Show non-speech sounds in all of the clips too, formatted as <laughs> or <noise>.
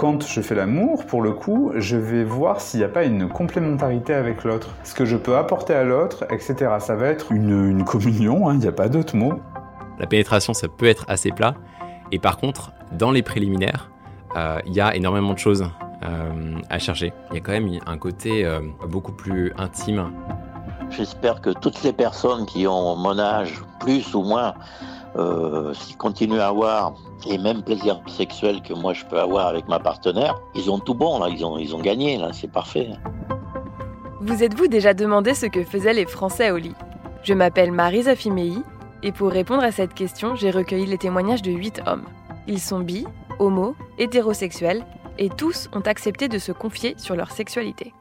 quand je fais l'amour, pour le coup, je vais voir s'il n'y a pas une complémentarité avec l'autre. Ce que je peux apporter à l'autre, etc. Ça va être une, communion, hein, il n'y a pas d'autre mot. La pénétration, ça peut être assez plat. Et par contre, dans les préliminaires, euh, il y a énormément de choses euh, à chercher. Il y a quand même un côté euh, beaucoup plus intime. J'espère que toutes les personnes qui ont mon âge, plus ou moins, euh, s'ils continuent à avoir les mêmes plaisirs sexuels que moi je peux avoir avec ma partenaire, ils ont tout bon, ils ont, gagné, c'est parfait. Vous êtes-vous déjà demandé ce que faisaient les Français au lit? Je m'appelle Marie Zafimei, et pour répondre à cette question, j'ai recueilli les témoignages de 8 hommes. Ils sont bi, homo, hétérosexuels, et tous ont accepté de se confier sur leur sexualité.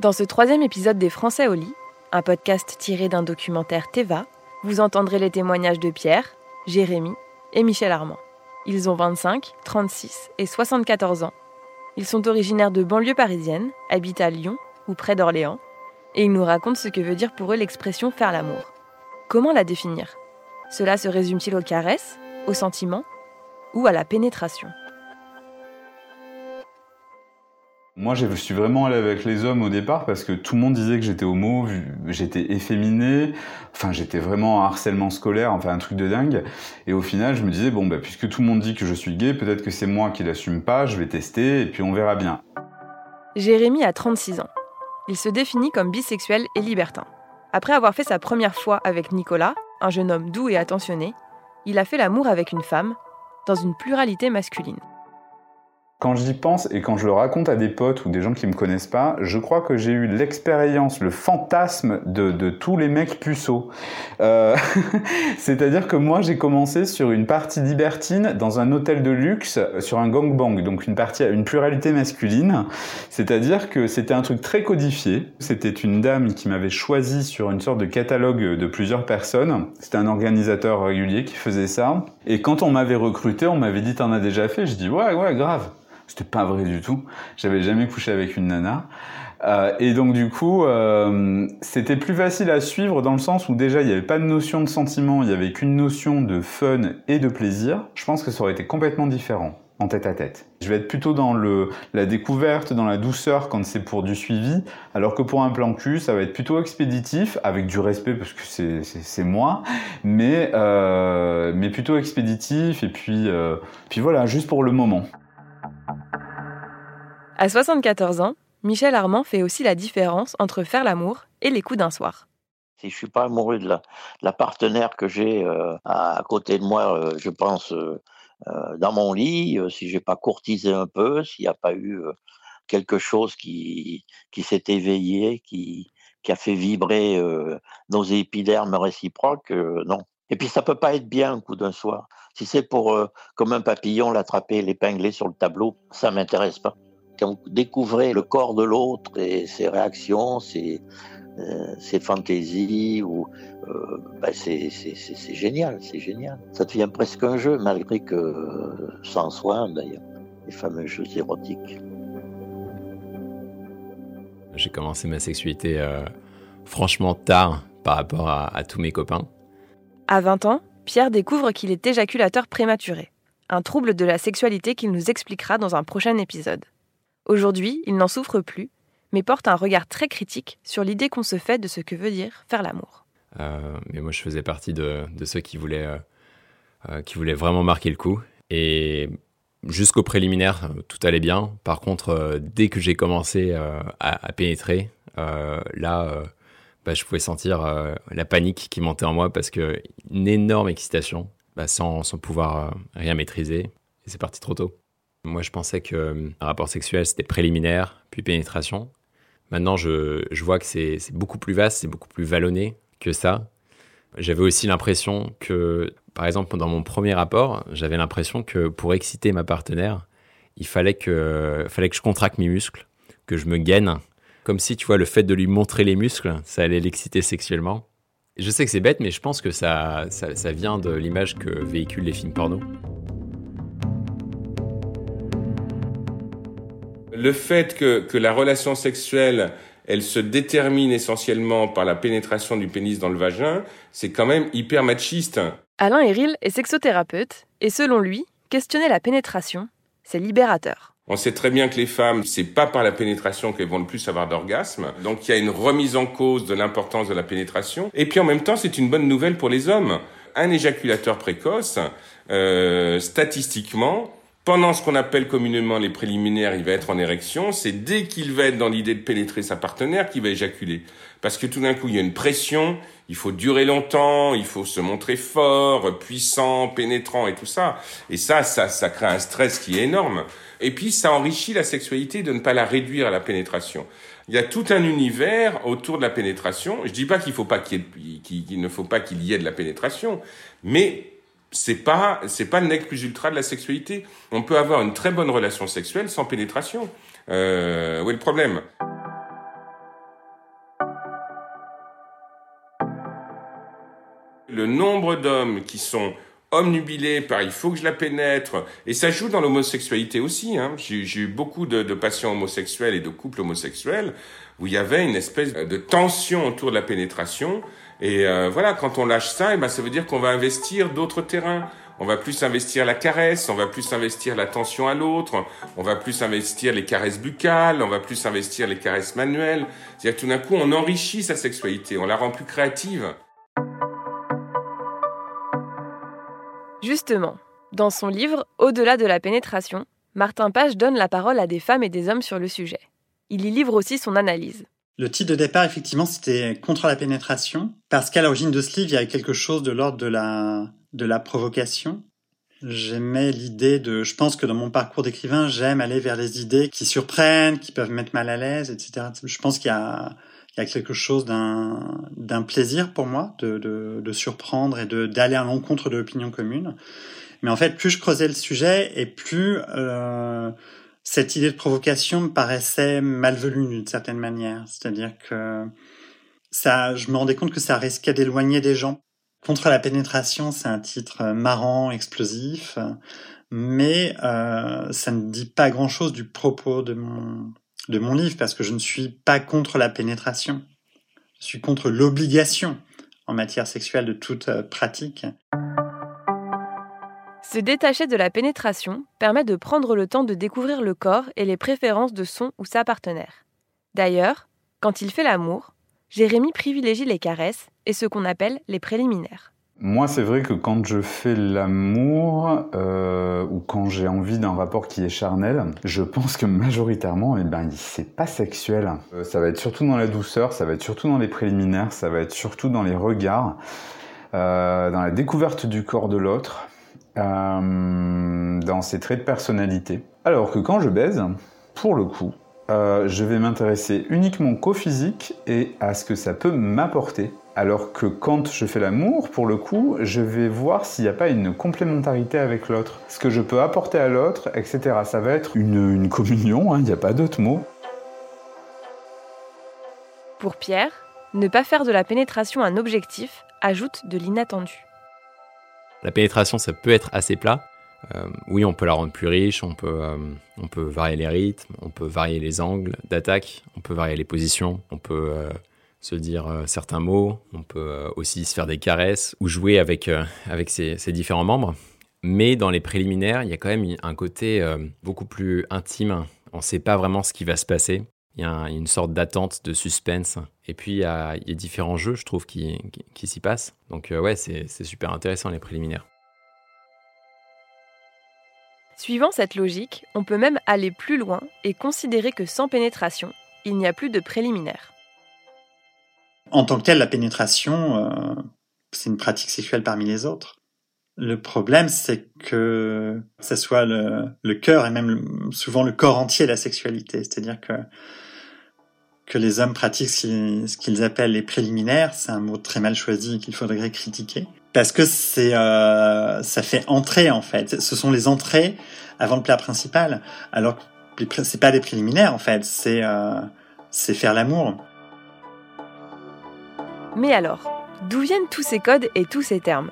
Dans ce troisième épisode des Français au lit, un podcast tiré d'un documentaire Teva, vous entendrez les témoignages de Pierre, Jérémy et Michel Armand. Ils ont 25, 36 et 74 ans. Ils sont originaires de banlieue parisienne, habitent à Lyon ou près d'Orléans, et ils nous racontent ce que veut dire pour eux l'expression faire l'amour. Comment la définir? Cela se résume-t-il aux caresses, aux sentiments ou à la pénétration? Moi, je suis vraiment allé avec les hommes au départ parce que tout le monde disait que j'étais homo, j'étais efféminé, enfin j'étais vraiment en harcèlement scolaire, enfin un truc de dingue. Et au final, je me disais bon bah puisque tout le monde dit que je suis gay, peut-être que c'est moi qui l'assume pas, je vais tester et puis on verra bien. Jérémy a 36 ans. Il se définit comme bisexuel et libertin. Après avoir fait sa première fois avec Nicolas, un jeune homme doux et attentionné, il a fait l'amour avec une femme dans une pluralité masculine. Quand j'y pense et quand je le raconte à des potes ou des gens qui me connaissent pas, je crois que j'ai eu l'expérience, le fantasme de, de, tous les mecs puceaux. Euh, <laughs> C'est-à-dire que moi, j'ai commencé sur une partie libertine dans un hôtel de luxe, sur un gangbang, donc une partie, une pluralité masculine. C'est-à-dire que c'était un truc très codifié. C'était une dame qui m'avait choisi sur une sorte de catalogue de plusieurs personnes. C'était un organisateur régulier qui faisait ça. Et quand on m'avait recruté, on m'avait dit t'en as déjà fait. Je dis ouais ouais grave. C'était pas vrai du tout. J'avais jamais couché avec une nana. Euh, et donc du coup, euh, c'était plus facile à suivre dans le sens où déjà il n'y avait pas de notion de sentiment, il n'y avait qu'une notion de fun et de plaisir. Je pense que ça aurait été complètement différent en tête à tête. Je vais être plutôt dans le, la découverte, dans la douceur quand c'est pour du suivi, alors que pour un plan cul, ça va être plutôt expéditif, avec du respect parce que c'est moi, mais, euh, mais plutôt expéditif et puis, euh, puis voilà, juste pour le moment. À 74 ans, Michel Armand fait aussi la différence entre faire l'amour et les coups d'un soir. Si je suis pas amoureux de la, partenaire que j'ai euh, à, côté de moi, euh, je pense euh, dans mon lit, si j'ai pas courtisé un peu, s'il n'y a pas eu quelque chose qui, s'est éveillé, qui, qui a fait vibrer nos épidermes réciproques, non. Et puis ça peut pas être bien un coup d'un soir. Si c'est pour, comme un papillon, l'attraper, l'épingler sur le tableau, ça m'intéresse pas quand vous découvrez le corps de l'autre et ses réactions, ses, euh, fantaisies, ou, euh, ben c'est génial, c'est génial. Ça devient presque un jeu, malgré que sans soin d'ailleurs, les fameux jeux érotiques. J'ai commencé ma sexualité euh, franchement tard par rapport à, à tous mes copains. À 20 ans, Pierre découvre qu'il est éjaculateur prématuré, un trouble de la sexualité qu'il nous expliquera dans un prochain épisode. Aujourd'hui, il n'en souffre plus, mais porte un regard très critique sur l'idée qu'on se fait de ce que veut dire faire l'amour. Euh, mais moi, je faisais partie de, ceux qui voulaient, euh, euh, qui voulaient vraiment marquer le coup. Et jusqu'au préliminaire, tout allait bien. Par contre, dès que j'ai commencé à, pénétrer, là, bah, je pouvais sentir la panique qui montait en moi parce que une énorme excitation, bah, sans, sans pouvoir rien maîtriser. Et c'est parti trop tôt. Moi, je pensais que euh, un rapport sexuel, c'était préliminaire, puis pénétration. Maintenant, je, je vois que c'est beaucoup plus vaste, c'est beaucoup plus vallonné que ça. J'avais aussi l'impression que, par exemple, dans mon premier rapport, j'avais l'impression que pour exciter ma partenaire, il fallait que, fallait que je contracte mes muscles, que je me gaine. Comme si, tu vois, le fait de lui montrer les muscles, ça allait l'exciter sexuellement. Je sais que c'est bête, mais je pense que ça, ça, ça vient de l'image que véhiculent les films porno. Le fait que, la relation sexuelle, elle se détermine essentiellement par la pénétration du pénis dans le vagin, c'est quand même hyper machiste. Alain Héril est sexothérapeute et selon lui, questionner la pénétration, C'est libérateur. On sait très bien que les femmes, c'est pas par la pénétration qu'elles vont le plus avoir d'orgasme. Donc il y a une remise en cause de l'importance de la pénétration. Et puis en même temps, c'est une bonne nouvelle pour les hommes. Un éjaculateur précoce, euh, statistiquement, pendant ce qu'on appelle communément les préliminaires, il va être en érection. C'est dès qu'il va être dans l'idée de pénétrer sa partenaire qu'il va éjaculer. Parce que tout d'un coup, il y a une pression, il faut durer longtemps, il faut se montrer fort, puissant, pénétrant et tout ça. Et ça, ça, ça crée un stress qui est énorme. Et puis, ça enrichit la sexualité de ne pas la réduire à la pénétration. Il y a tout un univers autour de la pénétration. Je dis pas qu'il faut pas qu'il ne faut pas qu'il y ait de la pénétration, mais c'est pas c'est pas le nec plus ultra de la sexualité. On peut avoir une très bonne relation sexuelle sans pénétration. Euh, où est le problème? Le nombre d'hommes qui sont omnubilés par il faut que je la pénètre, et ça joue dans l'homosexualité aussi. Hein. J'ai eu beaucoup de, de patients homosexuels et de couples homosexuels où il y avait une espèce de tension autour de la pénétration et euh, voilà, quand on lâche ça, eh ben, ça veut dire qu'on va investir d'autres terrains. On va plus investir la caresse, on va plus investir l'attention à l'autre, on va plus investir les caresses buccales, on va plus investir les caresses manuelles. C'est-à-dire tout d'un coup, on enrichit sa sexualité, on la rend plus créative. Justement, dans son livre Au-delà de la pénétration, Martin Page donne la parole à des femmes et des hommes sur le sujet. Il y livre aussi son analyse. Le titre de départ, effectivement, c'était contre la pénétration, parce qu'à l'origine de ce livre, il y avait quelque chose de l'ordre de la, de la provocation. J'aimais l'idée de, je pense que dans mon parcours d'écrivain, j'aime aller vers les idées qui surprennent, qui peuvent mettre mal à l'aise, etc. Je pense qu'il y a, il y a quelque chose d'un, d'un plaisir pour moi de, de, de surprendre et de, d'aller à l'encontre de l'opinion commune. Mais en fait, plus je creusais le sujet et plus euh, cette idée de provocation me paraissait malvenue d'une certaine manière. C'est-à-dire que ça, je me rendais compte que ça risquait d'éloigner des gens. Contre la pénétration, c'est un titre marrant, explosif, mais euh, ça ne dit pas grand-chose du propos de mon, de mon livre, parce que je ne suis pas contre la pénétration. Je suis contre l'obligation en matière sexuelle de toute euh, pratique. Se détacher de la pénétration permet de prendre le temps de découvrir le corps et les préférences de son ou sa partenaire. D'ailleurs, quand il fait l'amour, Jérémy privilégie les caresses et ce qu'on appelle les préliminaires. Moi, c'est vrai que quand je fais l'amour euh, ou quand j'ai envie d'un rapport qui est charnel, je pense que majoritairement, eh ben, c'est pas sexuel. Euh, ça va être surtout dans la douceur, ça va être surtout dans les préliminaires, ça va être surtout dans les regards, euh, dans la découverte du corps de l'autre. Euh, dans ses traits de personnalité. Alors que quand je baise, pour le coup, euh, je vais m'intéresser uniquement qu'au physique et à ce que ça peut m'apporter. Alors que quand je fais l'amour, pour le coup, je vais voir s'il n'y a pas une complémentarité avec l'autre. Ce que je peux apporter à l'autre, etc. Ça va être une, communion, hein, il n'y a pas d'autre mot. Pour Pierre, ne pas faire de la pénétration un objectif ajoute de l'inattendu. La pénétration, ça peut être assez plat. Euh, oui, on peut la rendre plus riche, on peut, euh, on peut varier les rythmes, on peut varier les angles d'attaque, on peut varier les positions, on peut euh, se dire certains mots, on peut aussi se faire des caresses ou jouer avec, avec ses, différents membres. Mais dans les préliminaires, il y a quand même un côté beaucoup plus intime. On ne sait pas vraiment ce qui va se passer. Il y a une sorte d'attente, de suspense. Et puis, il y, a, différents jeux, je trouve, qui, s'y passent. Donc, euh, ouais, c'est super intéressant, les préliminaires. Suivant cette logique, on peut même aller plus loin et considérer que sans pénétration, il n'y a plus de préliminaires. En tant que telle, la pénétration, euh, c'est une pratique sexuelle parmi les autres. Le problème, c'est que ça soit le, cœur et même souvent le corps entier la sexualité. C'est-à-dire que que les hommes pratiquent ce qu'ils appellent les préliminaires, c'est un mot très mal choisi qu'il faudrait critiquer, parce que c'est euh, ça fait entrer en fait. Ce sont les entrées avant le plat principal, alors que c'est pas des préliminaires en fait, c'est euh, c'est faire l'amour. Mais alors, d'où viennent tous ces codes et tous ces termes?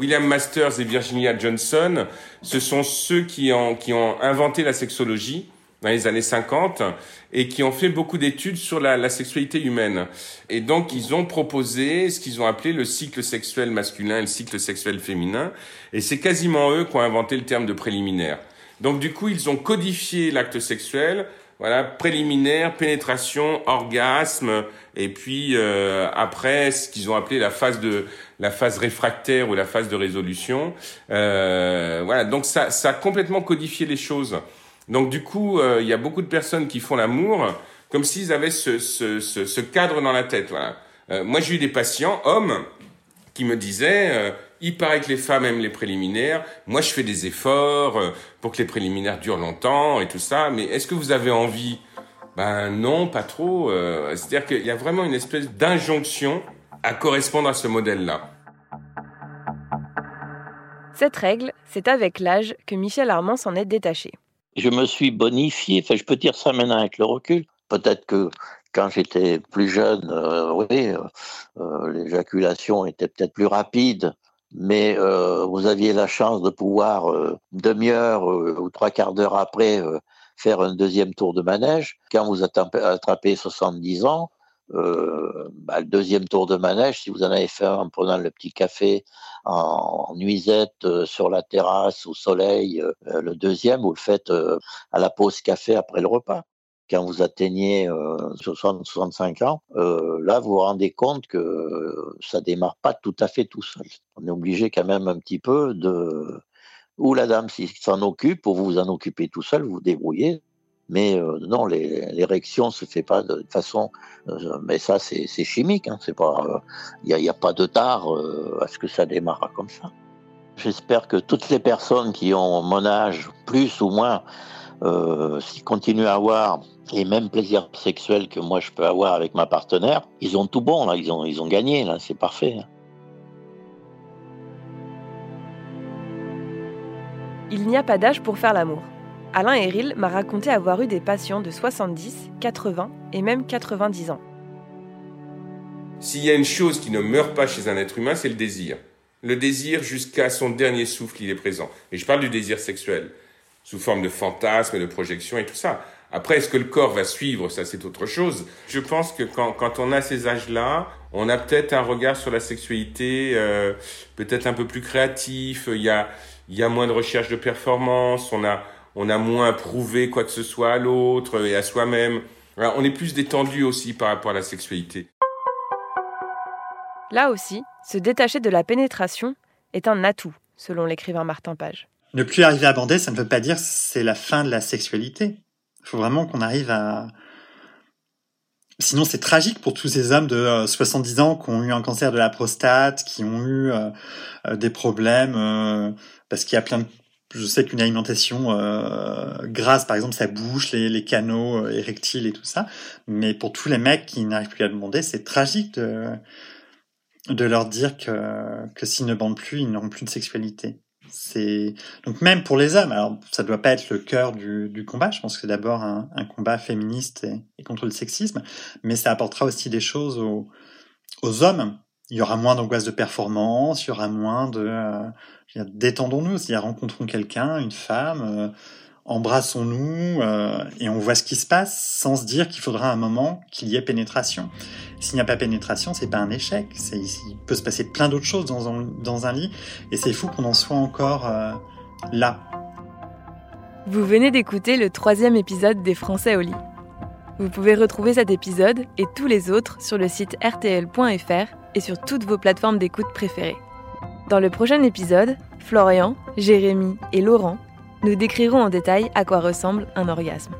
William Masters et Virginia Johnson, ce sont ceux qui ont, qui ont inventé la sexologie dans les années 50 et qui ont fait beaucoup d'études sur la, la, sexualité humaine. Et donc, ils ont proposé ce qu'ils ont appelé le cycle sexuel masculin et le cycle sexuel féminin. Et c'est quasiment eux qui ont inventé le terme de préliminaire. Donc du coup, ils ont codifié l'acte sexuel, voilà, préliminaire, pénétration, orgasme, et puis euh, après ce qu'ils ont appelé la phase de la phase réfractaire ou la phase de résolution. Euh, voilà, donc ça, ça a complètement codifié les choses. Donc du coup, euh, il y a beaucoup de personnes qui font l'amour comme s'ils avaient ce, ce, ce, cadre dans la tête. Voilà. Euh, moi, j'ai eu des patients, hommes, qui me disaient, euh, il paraît que les femmes aiment les préliminaires, moi je fais des efforts euh, pour que les préliminaires durent longtemps et tout ça, mais est-ce que vous avez envie? Ben non, pas trop. C'est-à-dire qu'il y a vraiment une espèce d'injonction à correspondre à ce modèle-là. Cette règle, c'est avec l'âge que Michel Armand s'en est détaché. Je me suis bonifié, enfin je peux dire ça maintenant avec le recul, Peut-être que quand j'étais plus jeune, euh, oui, euh, euh, l'éjaculation était peut-être plus rapide, mais vous aviez la chance de pouvoir, demi-heure ou trois quarts d'heure après, faire un deuxième tour de manège. Quand vous attrapez 70 ans, bah, le deuxième tour de manège, si vous en avez fait en prenant le petit café en, nuisette sur la terrasse au soleil, le deuxième, vous le faites à la pause café après le repas quand vous atteignez 60-65 euh, ans, euh, là, vous vous rendez compte que ça démarre pas tout à fait tout seul. On est obligé quand même un petit peu de... Ou la dame s'en occupe, ou vous vous en occupez tout seul, vous vous débrouillez. Mais euh, non, l'érection se fait pas de façon. mais ça, c'est chimique. Hein. Il n'y a, a, pas de tard à ce que ça démarre comme ça. J'espère que toutes les personnes qui ont mon âge, plus ou moins, euh, s'ils continuent à avoir les mêmes plaisirs sexuels que moi je peux avoir avec ma partenaire, ils ont tout bon, là, ils ont, ils ont gagné, là, c'est parfait. Il n'y a pas d'âge pour faire l'amour. Alain Héril m'a raconté avoir eu des patients de 70, 80 et même 90 ans. S'il y a une chose qui ne meurt pas chez un être humain, c'est le désir. Le désir jusqu'à son dernier souffle, il est présent. Et je parle du désir sexuel sous forme de fantasmes, de projections et tout ça. Après, est-ce que le corps va suivre? Ça, c'est autre chose. Je pense que quand, on a ces âges-là, on a peut-être un regard sur la sexualité euh, peut-être un peu plus créatif. Il y a, y a moins de recherche de performance. On a, on a moins prouvé quoi que ce soit à l'autre et à soi-même. on est plus détendu aussi par rapport à la sexualité. Là aussi, se détacher de la pénétration est un atout, selon l'écrivain Martin Page. Ne plus arriver à bander, ça ne veut pas dire c'est la fin de la sexualité. Il faut vraiment qu'on arrive à... Sinon, c'est tragique pour tous ces hommes de 70 euh, ans qui ont eu un cancer de la prostate, qui ont eu euh, euh, des problèmes, parce qu'il y a plein de... Je sais qu'une alimentation grasse, par exemple, ça bouche les, les canaux érectiles et tout ça. Mais pour tous les mecs qui n'arrivent plus à demander, c'est tragique de, de leur dire que, que s'ils ne bandent plus, ils n'auront plus de sexualité. Donc même pour les hommes. Alors ça doit pas être le cœur du, du combat. Je pense que c'est d'abord un, un, combat féministe et, contre le sexisme, mais ça apportera aussi des choses aux, aux hommes. Il y aura moins d'angoisse de performance, il y aura moins de euh, détendons-nous. C'est-à-dire rencontrons quelqu'un, une femme. Euh, embrassons-nous euh, et on voit ce qui se passe sans se dire qu'il faudra un moment qu'il y ait pénétration. S'il n'y a pas pénétration, c'est pas un échec. Il peut se passer plein d'autres choses dans un, lit et c'est fou qu'on en soit encore euh, là. Vous venez d'écouter le troisième épisode des Français au lit. Vous pouvez retrouver cet épisode et tous les autres sur le site rtl.fr et sur toutes vos plateformes d'écoute préférées. Dans le prochain épisode, Florian, Jérémy et Laurent nous décrirons en détail à quoi ressemble un orgasme.